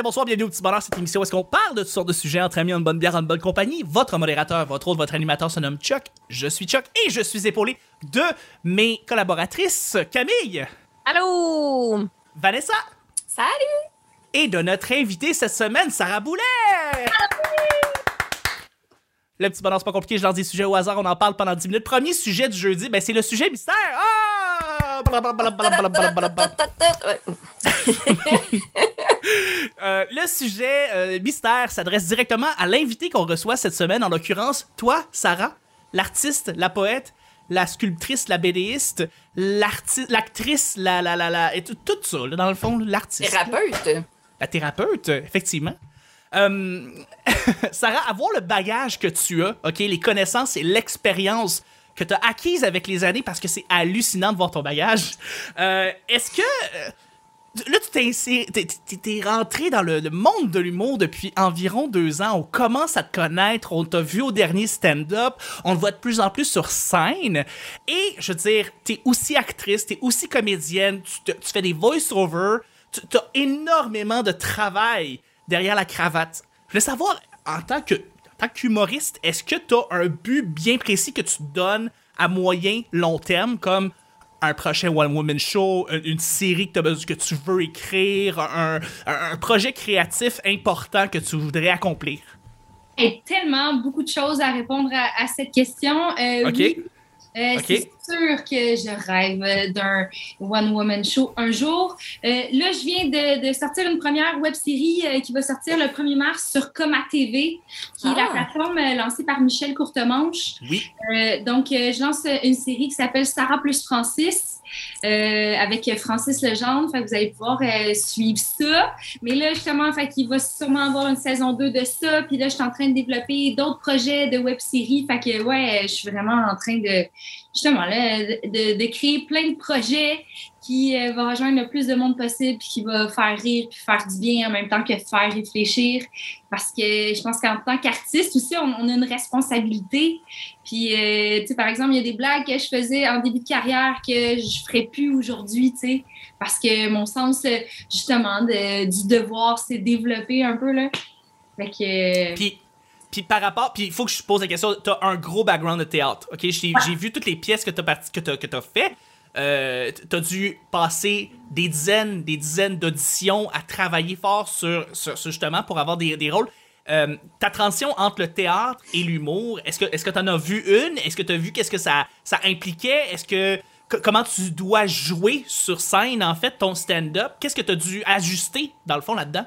bonsoir, bienvenue au Petit Bonheur, cette émission où est-ce qu'on parle de toutes sortes de sujets entre amis, en bonne bière, en bonne compagnie. Votre modérateur, votre autre, votre animateur se nomme Chuck. Je suis Chuck et je suis épaulé de mes collaboratrices Camille, Allô? Vanessa Salut! et de notre invitée cette semaine, Sarah Boulet. Le petit bonheur, c'est pas compliqué, je lance des sujets au hasard, on en parle pendant 10 minutes. Premier sujet du jeudi, ben c'est le sujet mystère. Ah! Euh, le sujet euh, mystère s'adresse directement à l'invité qu'on reçoit cette semaine, en l'occurrence, toi, Sarah, l'artiste, la poète, la sculptrice, la bédéiste, l'actrice, la, la, la, la, et tout, tout ça, là, dans le fond, l'artiste. Thérapeute. La thérapeute, effectivement. Euh, Sarah, avoir le bagage que tu as, ok, les connaissances et l'expérience que tu as acquises avec les années, parce que c'est hallucinant de voir ton bagage. euh, Est-ce que là tu t'es rentré dans le, monde de l'humour depuis environ deux ans. On commence à te connaître, on t'a vu au dernier stand-up, on te voit de plus en plus sur scène. Et je veux dire, t'es aussi actrice, t'es aussi comédienne, tu, fais des voice-over, tu as énormément de travail derrière la cravate. Je voulais savoir, en tant que en qu'humoriste, est-ce que tu un but bien précis que tu te donnes à moyen, long terme, comme un prochain One Woman Show, une, une série que, besoin- que tu veux écrire, un, un- un projet créatif important que tu voudrais accomplir? Et tellement beaucoup de choses à répondre à, à cette question. Euh, oui, euh. C'est sûr que je rêve d'un one-woman show un jour. Euh, là, je viens de, de sortir une première web série euh, qui va sortir le 1er mars sur Coma TV, qui est la Ah. plateforme lancée par Michel Courtemanche. Oui. Donc, je lance une série qui s'appelle Sarah plus Francis euh, avec Francis Legendre. Vous allez pouvoir euh, suivre ça. Mais là, justement, fait qu'il va sûrement avoir une saison 2 de ça. Puis là, je suis en train de développer d'autres projets de web-série. Fait que, ouais, je suis vraiment en train de, justement, là, de, créer plein de projets qui euh, va rejoindre le plus de monde possible, puis qui va faire rire, puis faire du bien en même temps que faire réfléchir. Parce que je pense qu'en tant qu'artiste aussi, on, a une responsabilité. Puis, euh, tu sais, par exemple, il y a des blagues que je faisais en début de carrière que je ferais plus aujourd'hui, tu sais, parce que mon sens, euh, justement, du devoir s'est développé un peu, là. Fait que... euh, puis par rapport, puis il faut que je te pose la question. T'as un gros background de théâtre, ok? J'ai vu toutes les pièces que t'as parti- que t'as que t'as fait. Euh, t'as dû passer des dizaines, des dizaines d'auditions à travailler fort sur, sur, sur justement pour avoir des, des rôles. Euh, ta transition entre le théâtre et l'humour, est-ce que est-ce que t'en as vu une? Est-ce que t'as vu qu'est-ce que ça ça impliquait? Est-ce que que- comment tu dois jouer sur scène en fait ton stand-up? Qu'est-ce que t'as dû ajuster dans le fond là-dedans?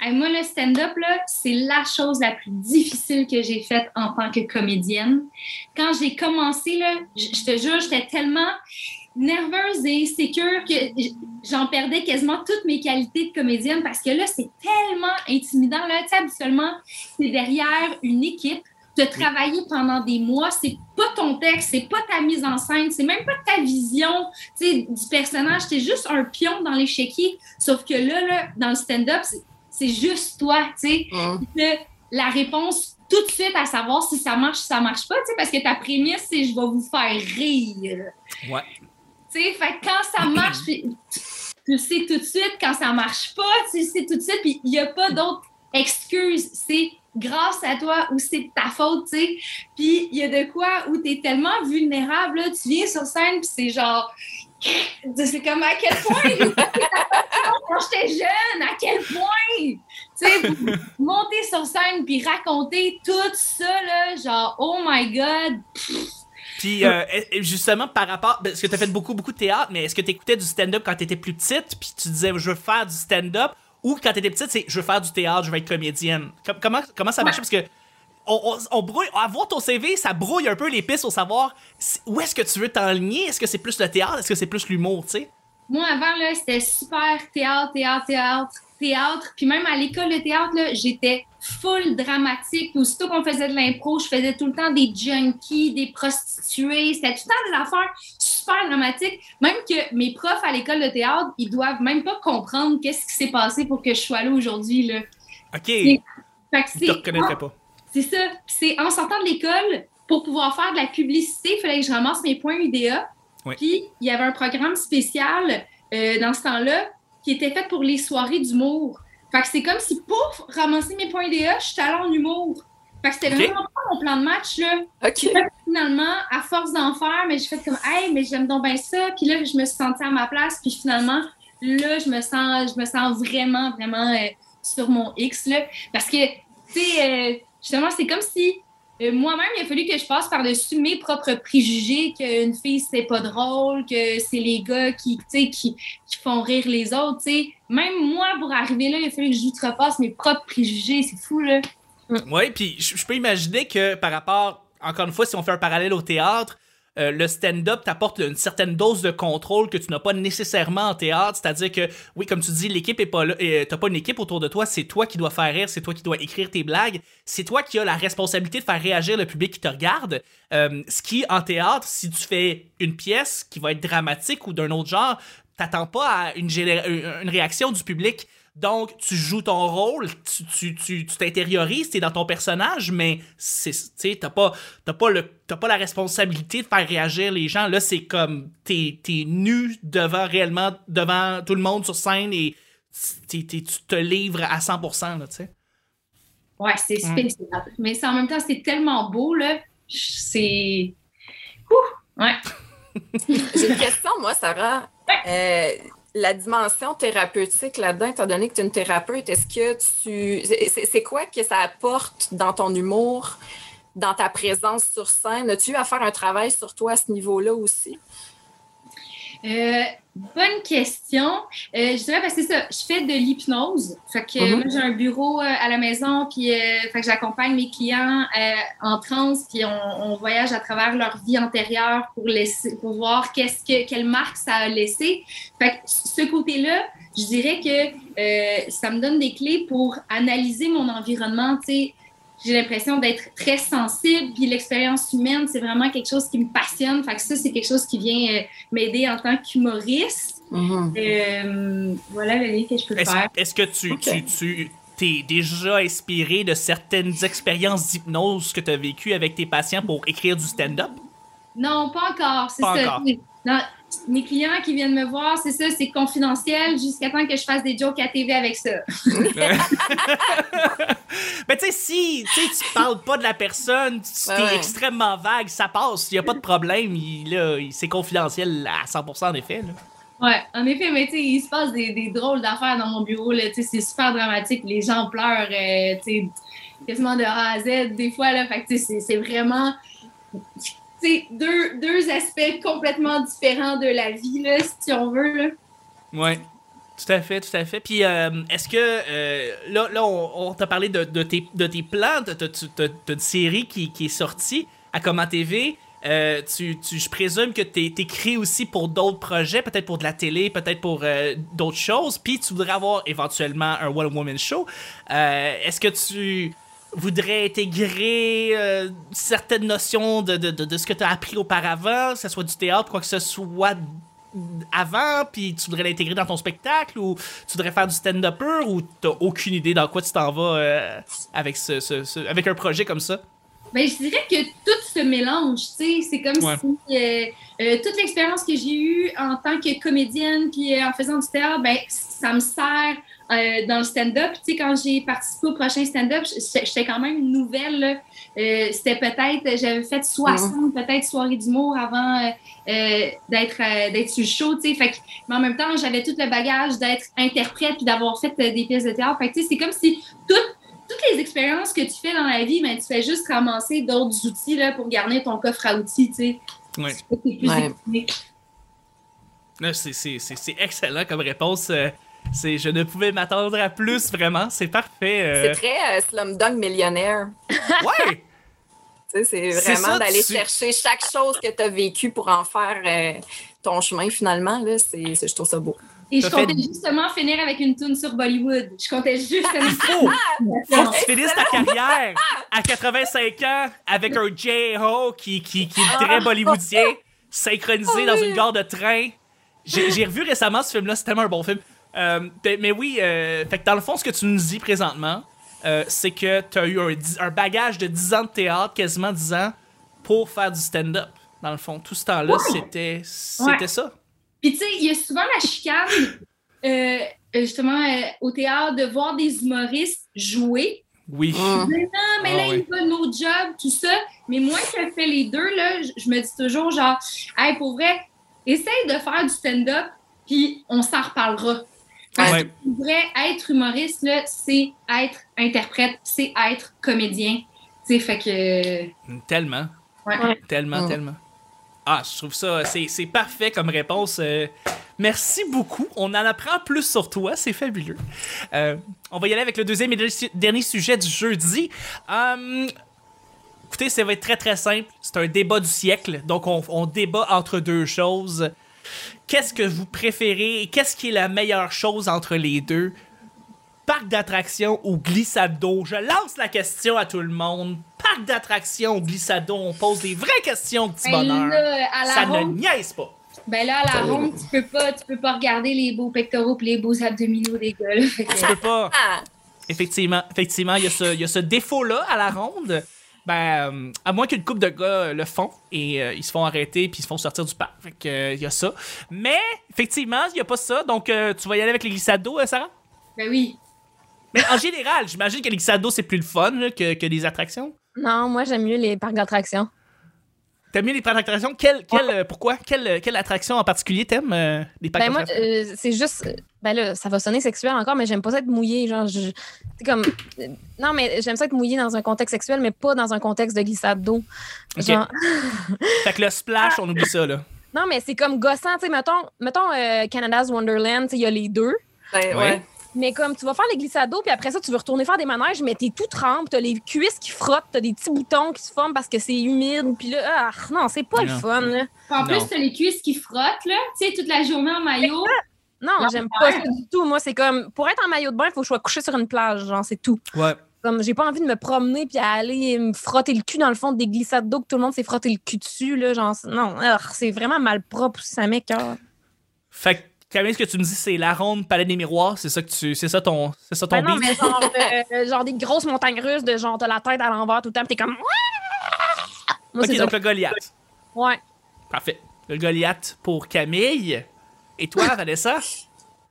Moi, le stand-up, c'est la chose la plus difficile que j'ai faite en tant que comédienne. Quand j'ai commencé, là, je te jure, j'étais tellement nerveuse et insécure que j'en perdais quasiment toutes mes qualités de comédienne parce que là, c'est tellement intimidant. Là, tu sais, habituellement, c'est derrière une équipe. Tu as travaillé pendant des mois, c'est pas ton texte, c'est pas ta mise en scène, c'est même pas ta vision du personnage, c'est juste un pion dans l'échiquier. Sauf que là, là dans le stand-up, c'est- juste toi, tu sais. Le- La réponse tout de suite à savoir si ça marche, si ça marche pas, tu sais, parce que ta prémisse, c'est je vais vous faire rire. Ouais. Tu sais, fait quand ça marche, puis tu le sais tout de suite. Quand ça marche pas, tu le sais tout de suite. Puis il n'y a pas d'autre excuse. C'est grâce à toi ou c'est de ta faute, tu sais. Puis il y a de quoi où tu es tellement vulnérable, là, tu viens sur scène, puis c'est genre. C'est comme à quel point? Quand j'étais jeune, à quel point? Tu sais, monter sur scène puis raconter tout ça, là, genre, oh my God. Puis euh, et justement par rapport parce que t'as fait beaucoup beaucoup de théâtre, mais est-ce que t'écoutais du stand-up quand t'étais plus petite, puis tu disais je veux faire du stand-up, ou quand t'étais petite c'est je veux faire du théâtre, je veux être comédienne? Com- comment comment ça marchait? Parce que on, on, on brouille, avoir ton CV, ça brouille un peu les pistes au savoir où est-ce que tu veux t'enligner. Est-ce que c'est plus le théâtre, est-ce que c'est plus l'humour, tu sais? Moi, avant, là, c'était super théâtre, théâtre, théâtre, théâtre. Puis même à l'école de théâtre, j'étais full dramatique. Aussitôt qu'on faisait de l'impro, je faisais tout le temps des junkies, des prostituées. C'était tout le temps des affaires super dramatiques. Même que mes profs à l'école de théâtre, ils doivent même pas comprendre qu'est-ce qui s'est passé pour que je sois là aujourd'hui, là. Ok, Fait que je te c'est reconnaîtrais pas. C'est ça. Puis C'est en sortant de l'école, pour pouvoir faire de la publicité, il fallait que je ramasse mes points UDA. Oui. Puis il y avait un programme spécial euh, dans ce temps-là qui était fait pour les soirées d'humour. Fait que c'est comme si pour ramasser mes points DA, je suis allée en humour. Fait que c'était vraiment pas mon plan de match, là. OK. Fait que finalement, à force d'en faire, mais j'ai fait comme, hey, mais j'aime donc bien ça. Puis là, je me suis sentie à ma place. Puis finalement, là, je me sens, je me sens vraiment, vraiment euh, sur mon X, là. Parce que, tu sais, euh, justement, c'est comme si euh, moi-même, il a fallu que je passe par-dessus mes propres préjugés qu'une fille, c'est pas drôle, que c'est les gars qui, qui, font rire les autres. Même moi, pour arriver là, il a fallu que je outrepasse mes propres préjugés. C'est fou, là. Oui, puis je peux imaginer que par rapport, encore une fois, si on fait un parallèle au théâtre, euh, le stand-up t'apporte une certaine dose de contrôle que tu n'as pas nécessairement en théâtre. C'est-à-dire que, oui, comme tu dis, l'équipe est pas là, et t'as pas une équipe autour de toi, c'est toi qui dois faire rire, c'est toi qui dois écrire tes blagues, c'est toi qui as la responsabilité de faire réagir le public qui te regarde. Euh, ce qui, en théâtre, si tu fais une pièce qui va être dramatique ou d'un autre genre, t'attends pas à une, une réaction du public. Donc, tu joues ton rôle, tu tu- tu- tu t'intériorises, t'es dans ton personnage, mais c'est, tu t'as pas, t'as pas le, t'as pas la responsabilité de faire réagir les gens. Là, c'est comme, t'es, t'es nu devant, réellement, devant tout le monde sur scène et t'es- t'es- tu te livres à 100%, là, tu sais. Ouais, c'est Mm. spécial. Mais c'est- en même temps, c'est tellement beau, là. C'est. Ouh! Ouais. J'ai une question, moi, Sarah. Euh, la dimension thérapeutique là-dedans, étant donné que tu es une thérapeute, est-ce que tu. c'est- quoi que ça apporte dans ton humour, dans ta présence sur scène? As-tu à faire un travail sur toi à ce niveau-là aussi? Euh, bonne question. Euh, je dirais parce que c'est ça, je fais de l'hypnose. Fait que Mhm. moi, j'ai un bureau euh, à la maison, puis euh, fait que j'accompagne mes clients euh, en transe, puis on, on voyage à travers leur vie antérieure pour laisser, pour voir qu'est-ce que quelle marque ça a laissé. Fait que ce côté-là, je dirais que euh, ça me donne des clés pour analyser mon environnement. Tu sais, j'ai l'impression d'être très sensible, puis l'expérience humaine, c'est vraiment quelque chose qui me passionne. Fait que ça, c'est quelque chose qui vient euh, m'aider en tant qu'humoriste. Euh, voilà le lien que je peux Est-ce, faire. est-ce que tu, tu, tu t'es déjà inspiré de certaines expériences d'hypnose que tu as vécues avec tes patients pour écrire du stand-up? Non, pas encore. C'est ça. encore. Non, mes clients qui viennent me voir, c'est ça, c'est confidentiel jusqu'à temps que je fasse des jokes à TV avec ça. Mais tu sais, si tu sais, tu parles pas de la personne, tu Ouais, ouais. extrêmement vague, ça passe, il y a pas de problème, il, là, il- c'est confidentiel à 100% en effet. Là. Ouais, en effet, mais tu sais, il se passe des, des drôles d'affaires dans mon bureau, là, tu sais, c'est super dramatique, les gens pleurent, euh, tu sais, quasiment de A à Z des fois, là, fait que tu sais, c'est vraiment, tu deux, deux aspects complètement différents de la vie, là, si on veut. Ouais. Tout à fait, tout à fait. Puis, euh, est-ce que, euh, là, là, on, t'a parlé de, de tes, de tes plans, t'as une série qui, qui est sortie à Comment TV. Euh, tu, tu- je présume que t'es- t'écris aussi pour d'autres projets, peut-être pour de la télé, peut-être pour d'autres choses. Puis, tu voudrais avoir éventuellement un one-woman show. Est-ce que tu voudrais intégrer euh, certaines notions de, ce que tu as appris auparavant, que ce soit du théâtre, quoi que ce soit avant, puis tu voudrais l'intégrer dans ton spectacle, ou tu voudrais faire du stand-up pur, ou t'as aucune idée dans quoi tu t'en vas euh, avec, ce- avec un projet comme ça? Ben, je dirais que tout se mélange, tu sais. C'est comme Ouais. si euh, euh, toute l'expérience que j'ai eue en tant que comédienne puis euh, en faisant du théâtre, ben, ça me sert euh, dans le stand-up. Tu sais, quand j'ai participé au prochain stand-up, j'étais quand même nouvelle. Euh, C'était peut-être, j'avais fait 60 peut-être soirées d'humour avant d'être euh, d'être sur le show, tu sais. Fait que- mais en même temps, j'avais tout le bagage d'être interprète puis d'avoir fait euh, des pièces de théâtre. Fait que, tu sais, c'est comme si tout toutes les expériences que tu fais dans la vie, ben, tu fais juste ramasser d'autres outils là, pour garder ton coffre à outils, tu sais. Ouais. Plus c'est- excellent comme réponse. euh, c'est je ne pouvais m'attendre à plus, vraiment. C'est parfait. euh. C'est très euh, Slumdog Millionnaire. Ouais! C'est vraiment d'aller tu- chercher chaque chose que tu as vécu pour en faire euh, ton chemin finalement. Là, c'est, c'est- je trouve ça beau. Et je fait- comptais justement finir avec une tune sur Bollywood. Je comptais juste Il faut, faut que tu finisses ta carrière à 85 ans avec un J-Ho qui, qui, qui est très bollywoodien, synchronisé dans une gare de train. J'ai revu récemment ce film-là, c'est tellement un bon film. Euh, ben- mais oui, euh, fait que dans le fond, ce que tu nous dis présentement, euh, c'est que tu as eu un, bagage de 10 ans de théâtre, quasiment 10 ans, pour faire du stand-up. Dans le fond, tout ce temps-là, c'était c'était Ouais. ça. Puis tu sais, il y a souvent la chicane. Euh, justement euh, au théâtre de voir des humoristes jouer. Oui. Mais non, mais Ah là, ouais. ils veulent nos jobs, tout ça. Mais moi qui ai fait les deux, là, je, me dis toujours, genre, hey, pour vrai, essaye de faire du stand-up, puis on s'en reparlera. Parce Ouais. que pour vrai, être humoriste, là, c'est être interprète, c'est être comédien. Tu sais, fait que. Tellement. Ouais. Tellement, tellement. Ah, je trouve ça, c'est parfait comme réponse. euh, merci beaucoup. On en apprend plus sur toi, c'est fabuleux. Euh, on va y aller avec le deuxième et dernier- dernier sujet du jeudi. Euh, écoutez, ça va être très très simple. C'est un débat du siècle, donc on, on débat entre deux choses. Qu'est-ce que vous préférez et qu'est-ce qui est la meilleure chose entre les deux? Parc d'attractions ou glissade d'eau? Je lance la question à tout le monde. Parc d'attractions ou glissade d'eau? On pose des vraies questions, petit Ben bonheur. là, à la Ça ne ronde, niaise pas. ben là, à la ronde, tu peux pas, tu peux pas regarder les beaux pectoraux et les beaux abdominaux des gars. là. Tu peux pas. Ah, Effectivement, effectivement, il y a ce, il y a ce défaut-là à la ronde. Ben, euh, à moins qu'une couple de gars le font et euh, ils se font arrêter puis ils se font sortir du parc. Fait que, euh, il y a ça. Mais, effectivement, il y a pas ça. Donc, euh, tu vas y aller avec les glissades d'eau, Sarah? Ben oui. Mais en général, j'imagine que les glissades d'eau, c'est plus le fun là, que, que des attractions. Non, moi, j'aime mieux les parcs d'attractions. T'aimes mieux les parcs d'attractions? Quelle, quelle, euh, pourquoi? Quelle, quelle attraction en particulier t'aimes euh, les parcs Ben moi, d'attractions? euh, c'est juste. Ben là, ça va sonner sexuel encore, mais j'aime pas ça être mouillé. Genre, je- c'est comme. euh, Non, mais j'aime ça être mouillé dans un contexte sexuel, mais pas dans un contexte de glissade d'eau. Genre. Fait que le splash, on oublie ça, là. Non, mais c'est comme gossant. Tu sais, mettons, mettons euh, Canada's Wonderland, tu sais, il y a les deux. ben, Ouais. ouais. Mais comme tu vas faire les glissades d'eau, puis après ça, tu veux retourner faire des manèges, mais t'es tout trempe, t'as les cuisses qui frottent, t'as des petits boutons qui se forment parce que c'est humide, puis là, ah, non, c'est pas Non. le fun, là. En Non. plus, t'as les cuisses qui frottent, là. Tu sais, toute la journée en maillot. Non, Non, j'aime pas ça du tout. Moi, c'est comme, pour être en maillot de bain, il faut que je sois couché sur une plage, genre, c'est tout. Ouais. Comme, j'ai pas envie de me promener puis aller me frotter le cul dans le fond des glissades d'eau que tout le monde s'est frotté le cul dessus, là, genre, non, ah, c'est vraiment mal propre, ça m'écoeure. Fait que, Camille, ce que tu me dis, c'est la ronde palais des miroirs. C'est ça que tu. C'est ça ton. C'est ça ton Ben non, mais genre, euh, genre des grosses montagnes russes de genre, t'as la tête à l'envers tout le temps, t'es comme. Moi, Ok, ça. donc le Goliath. Ouais. Parfait. Le Goliath pour Camille. Et toi, Vanessa?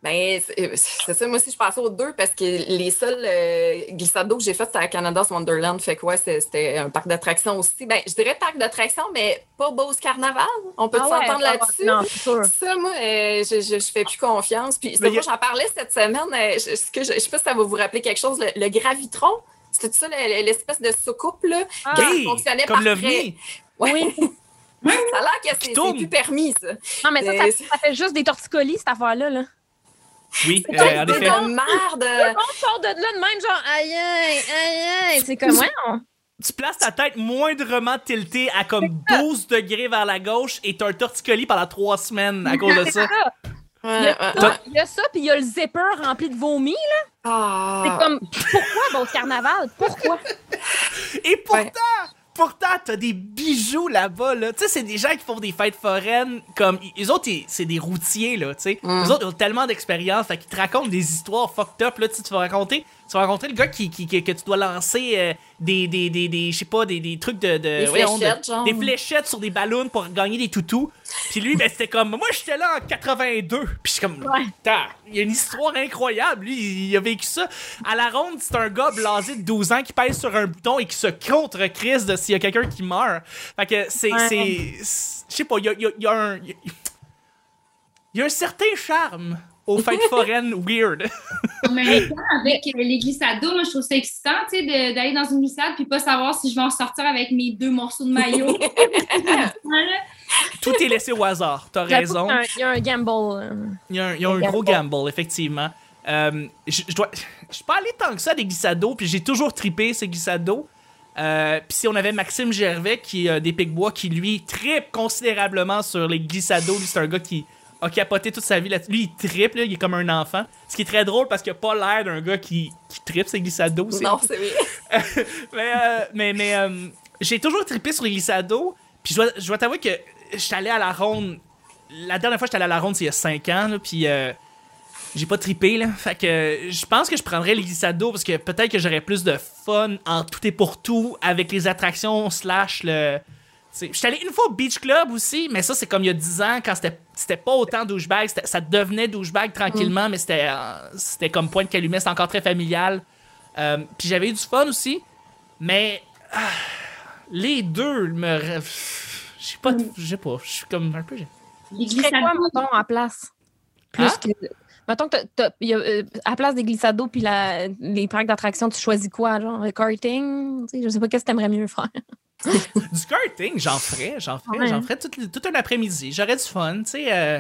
Ben, c'est c'est ça. Moi aussi, je passais aux deux parce que les seuls euh, glissades d'eau que j'ai faites, c'était à Canada's Wonderland. Fait ouais, c'est- c'était un parc d'attractions aussi. Ben, je dirais parc d'attractions, mais pas Beauce Carnaval. On peut Ah ouais, s'entendre ah ouais, là-dessus? Non, sûr. Ça, moi, euh, je, je, je fais plus confiance. Puis, c'est moi, j'en parlais cette semaine. euh, je, ce que je, je sais pas si ça va vous rappeler quelque chose. Le, le gravitron, c'était ça, le- l'espèce de soucoupe, là, Ah, qui fonctionnait comme par. Oui. Ça a l'air que c'est plus permis, ça. Non, mais ça, Euh, ça, ça fait juste des torticolis, cette affaire-là. Là. Oui, C'est euh, en de effet. merde. On sort de là de même, genre, aïe, aïe, aïe. C'est comme, ouais, on- Tu places ta tête moindrement tiltée à comme 12 degrés vers la gauche et t'as un torticolis pendant trois semaines à cause de ça. Il y a il y a ça, puis il y a le zipper rempli de vomi. là. Ah. C'est comme, pourquoi, bon, carnaval? Pourquoi? Et pourtant, Ouais. Pourtant, t'as des bijoux là-bas, là. Tu sais, c'est des gens qui font des fêtes foraines, comme, les autres, c'est des routiers, là, tu sais. Mm. Les autres, ils ont tellement d'expérience, fait qu'ils te racontent des histoires fucked up, là, tu sais, tu vas raconter, tu vas rencontrer le gars qui, qui- qui- que tu dois lancer euh, des, des, des, des je sais pas, des, des trucs de... de Des voyons, de- fléchettes, genre. Des fléchettes sur des ballons pour gagner des toutous. Puis lui, ben, c'était comme, moi, j'étais là en 82. Puis je suis comme, Ouais. Putain, il y a une histoire incroyable. Lui, il, a vécu ça. À la ronde, c'est un gars blasé de 12 ans qui pèse sur un bouton et qui se contre crise de s'il y a quelqu'un qui meurt. Fait que c'est. Je sais pas, il y a, y a- il y a un. Il y a- il y a un certain charme aux fêtes foraines weird. En même temps, avec euh, les glissades d'eau, moi, je trouve ça excitant, tu sais, d'aller dans une glissade puis pas savoir si je vais en sortir avec mes deux morceaux de maillot. Tout est laissé au hasard. T'as raison. Il y a un gamble. euh. Il y a un, il y a un Un gros gamble. gamble, effectivement. Euh, je je dois. Je suis pas allé tant que ça à des glissades d'eau, puis j'ai toujours tripé ces glissades d'eau. Euh, puis si on avait Maxime Gervais, qui est euh, des Picbois, qui lui tripe considérablement sur les glissades d'eau, lui c'est un gars qui a capoté toute sa vie là-dessus. Lui il tripe, là, il est comme un enfant. Ce qui est très drôle parce qu'il a pas l'air d'un gars qui, qui tripe ses glissades d'eau. Non, c'est vrai. mais euh, mais, mais euh, j'ai toujours trippé sur les glissades d'eau. Puis je dois, je dois t'avouer que j'étais allé à la ronde. La dernière fois que j'étais allé à la ronde, c'est il y a 5 ans. là, puis euh, j'ai pas trippé. Là. Fait que je pense que je prendrais les glissades d'eau parce que peut-être que j'aurais plus de fun en tout et pour tout avec les attractions slash le. Je suis allé une fois au Beach Club aussi, mais ça, c'est comme il y a 10 ans, quand c'était- c'était pas autant douchebag. Ça devenait douchebag tranquillement, mais c'était euh, c'était comme point de calumet, c'était encore très familial. Euh, Puis j'avais eu du fun aussi, mais ah, les deux me. Je sais pas, je sais pas, je suis comme un peu. Les mettons, à place? Plus Hein? que... Mettons que t'as- t'as- il y a, euh, à la place des glissados puis la- les parcs d'attraction, tu choisis quoi? Genre le karting? Je sais pas qu'est-ce que t'aimerais mieux faire? Du karting, j'en ferais, j'en ferais, Ouais. j'en ferais tout, tout un après-midi. J'aurais du fun, tu sais. euh,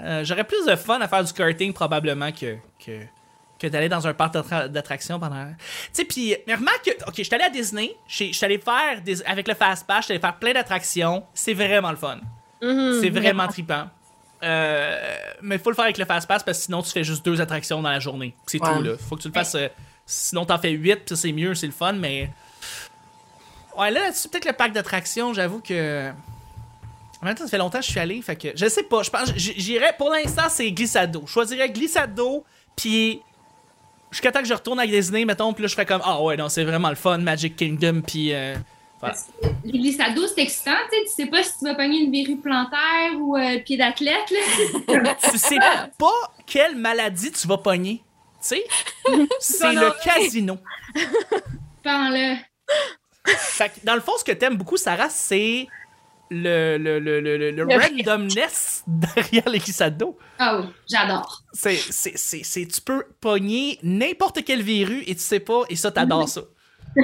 euh, J'aurais plus de fun à faire du karting probablement que, que, que d'aller dans un parc d'attra- d'attractions pendant. Tu sais, puis, mais remarque que, ok, je suis allé à Disney, je suis allé faire, des, avec le Fastpass, je suis allé faire plein d'attractions. C'est vraiment le fun. Mhm, C'est vraiment trippant. Euh, mais il faut le faire avec le Fastpass parce que sinon tu fais juste deux attractions dans la journée. C'est Ouais. tout, là. Faut que tu le fasses. euh, sinon t'en fais huit, c'est mieux, c'est le fun, mais. Ouais, là, là-dessus, peut-être le parc d'attractions, j'avoue que. En même temps, ça fait longtemps que je suis allé, fait que. Je sais pas, je pense. J'irais. Pour l'instant, c'est glissado. Je choisirais glissado, puis. Jusqu'à temps que je retourne à Disney, mettons, puis là, je ferais comme. Ah ouais, non, c'est vraiment le fun, Magic Kingdom, puis. euh, voilà. Les glissados, c'est excitant, tu sais. Tu sais pas si tu vas pogner une verrue plantaire ou euh, pied d'athlète, là. tu sais pas quelle maladie tu vas pogner. Tu sais? C'est le casino. Prends-le. Fait que, dans le fond, ce que t'aimes beaucoup, Sarah, c'est le, le, le, le, le- randomness derrière les glissados. Ah oui, j'adore. C'est, c'est, c'est, c'est- tu peux pogner n'importe quelle verrue et tu sais pas, et ça, t'adores ça.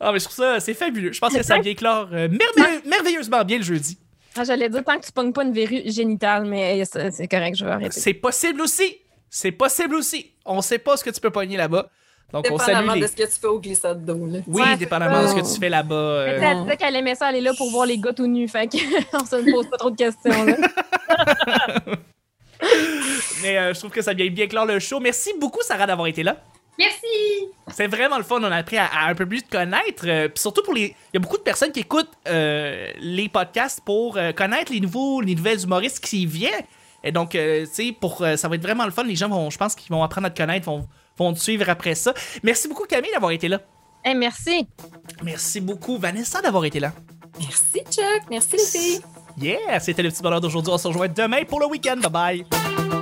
ah, mais je trouve ça, c'est fabuleux. Je pense que ça vient clore euh, merveilleux- merveilleusement bien le jeudi. Ah, J'allais dire tant que tu pognes pas une verrue génitale, mais c'est c'est correct, je vais arrêter. C'est possible aussi. C'est possible aussi. On sait pas ce que tu peux pogner là-bas. Donc, on salue Dépendamment les... de ce que tu fais au glissade d'eau. là. Oui, Ouais, dépendamment de ce que tu fais là-bas. euh, Elle elle disait qu'elle aimait ça aller là pour voir les gars tout nus, fait qu'on se pose pas trop de questions. Là. mais euh, je trouve que ça vient bien clore le show. Merci beaucoup, Sarah, d'avoir été là. Merci! C'est vraiment le fun. On a appris à, à un peu plus te connaître. euh, puis surtout pour les. Il y a beaucoup de personnes qui écoutent euh, les podcasts pour euh, connaître les nouveaux, les nouvelles humoristes qui viennent. Et donc, euh, tu sais, pour, euh, ça va être vraiment le fun. Les gens vont, je pense qu'ils vont apprendre à te connaître, vont, vont te suivre après ça. Merci beaucoup, Camille, d'avoir été là. Hey, merci. Merci beaucoup, Vanessa, d'avoir été là. Merci, Chuck. Merci, les filles. Yeah, c'était le petit bonheur d'aujourd'hui. On se rejoint demain pour le week-end. Bye bye.